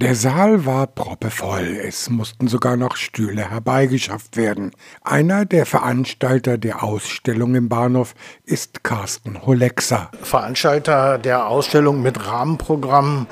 Der Saal war proppevoll, es mussten sogar noch Stühle herbeigeschafft werden. Einer der Veranstalter der Ausstellung im Bahnhof ist Carsten Holexa. Veranstalter der Ausstellung mit Rahmenprogramm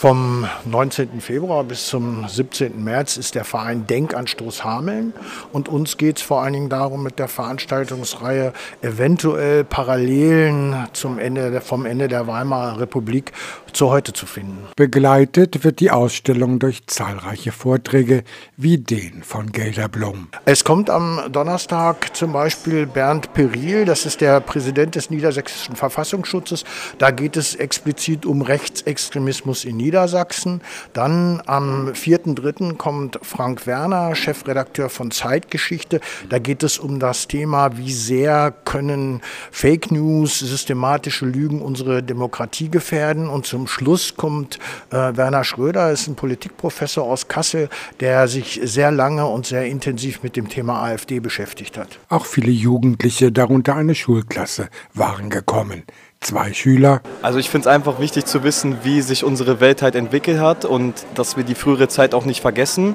vom 19. Februar bis zum 17. März ist der Verein Denkanstoß Hameln und uns geht es vor allen Dingen darum, mit der Veranstaltungsreihe eventuell Parallelen zum Ende, vom Ende der Weimarer Republik zu heute zu finden. Begleitet wird die Ausstellung durch zahlreiche Vorträge wie den von Gelderblom. Es kommt am Donnerstag zum Beispiel Bernd Peril, das ist der Präsident des Niedersächsischen Verfassungsschutzes. Da geht es explizit um Rechtsextremismus in Niedersachsen. Niedersachsen. Dann am 4.3. kommt Frank Werner, Chefredakteur von Zeitgeschichte. Da geht es um das Thema, wie sehr können Fake News, systematische Lügen unsere Demokratie gefährden. Und zum Schluss kommt äh, Werner Schröder, ist ein Politikprofessor aus Kassel, der sich sehr lange und sehr intensiv mit dem Thema AfD beschäftigt hat. Auch viele Jugendliche, darunter eine Schulklasse, waren gekommen zwei Schüler. Also ich finde es einfach wichtig zu wissen, wie sich unsere Welt halt entwickelt hat und dass wir die frühere Zeit auch nicht vergessen.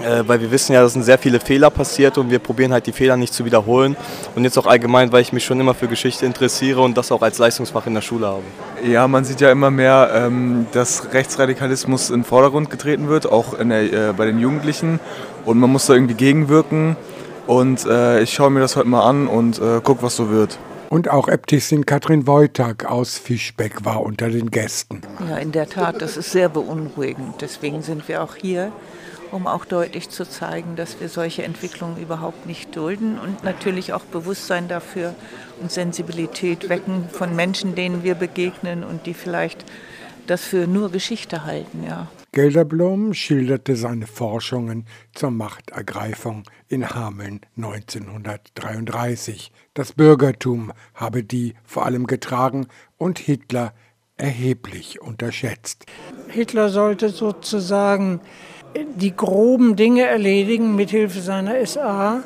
Äh, weil wir wissen ja, dass sind sehr viele Fehler passiert und wir probieren halt die Fehler nicht zu wiederholen. Und jetzt auch allgemein, weil ich mich schon immer für Geschichte interessiere und das auch als Leistungsfach in der Schule habe. Ja, man sieht ja immer mehr, ähm, dass Rechtsradikalismus in den Vordergrund getreten wird, auch der, äh, bei den Jugendlichen. Und man muss da irgendwie gegenwirken. Und äh, ich schaue mir das heute mal an und gucke, was so wird. Und auch Äbtissin Katrin Wojtak aus Fischbeck war unter den Gästen. Ja, in der Tat, das ist sehr beunruhigend. Deswegen sind wir auch hier, um auch deutlich zu zeigen, dass wir solche Entwicklungen überhaupt nicht dulden und natürlich auch Bewusstsein dafür und Sensibilität wecken von Menschen, denen wir begegnen und die vielleicht das für nur Geschichte halten, ja. Gelderblom schilderte seine Forschungen zur Machtergreifung in Hameln 1933. Das Bürgertum habe die vor allem getragen und Hitler erheblich unterschätzt. Hitler sollte sozusagen die groben Dinge erledigen mithilfe seiner SA.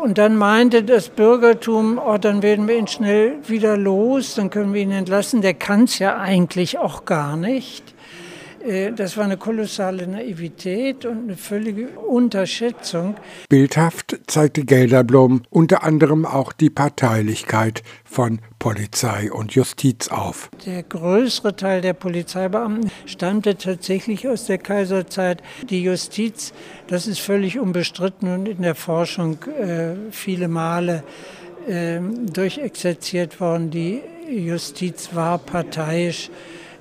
Und dann meinte das Bürgertum, oh, dann werden wir ihn schnell wieder los, dann können wir ihn entlassen. Der kann es ja eigentlich auch gar nicht. Äh, das war eine kolossale Naivität und eine völlige Unterschätzung. Bildhaft zeigte Gelderblom unter anderem auch die Parteilichkeit von Polizei und Justiz auf. Der größere Teil der Polizeibeamten stammte tatsächlich aus der Kaiserzeit. Die Justiz, das ist völlig unbestritten und in der Forschung äh, viele Male äh, durchexerziert worden. Die Justiz war parteiisch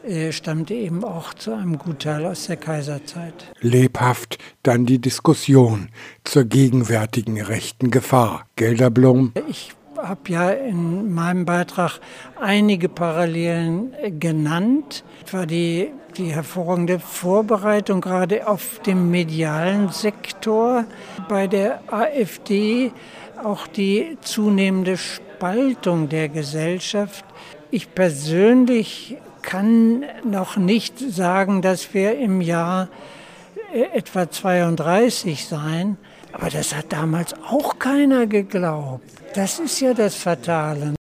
äh, stammte eben auch zu einem Gutteil aus der Kaiserzeit. Lebhaft dann die Diskussion zur gegenwärtigen rechten Gefahr. Gelderblom. Ich habe ja in meinem Beitrag einige Parallelen genannt. Etwa die, die hervorragende Vorbereitung gerade auf dem medialen Sektor bei der AfD, auch die zunehmende Spaltung der Gesellschaft. Ich persönlich kann noch nicht sagen, dass wir im Jahr äh, etwa 32 sein. Aber das hat damals auch keiner geglaubt. Das ist ja das Fatale.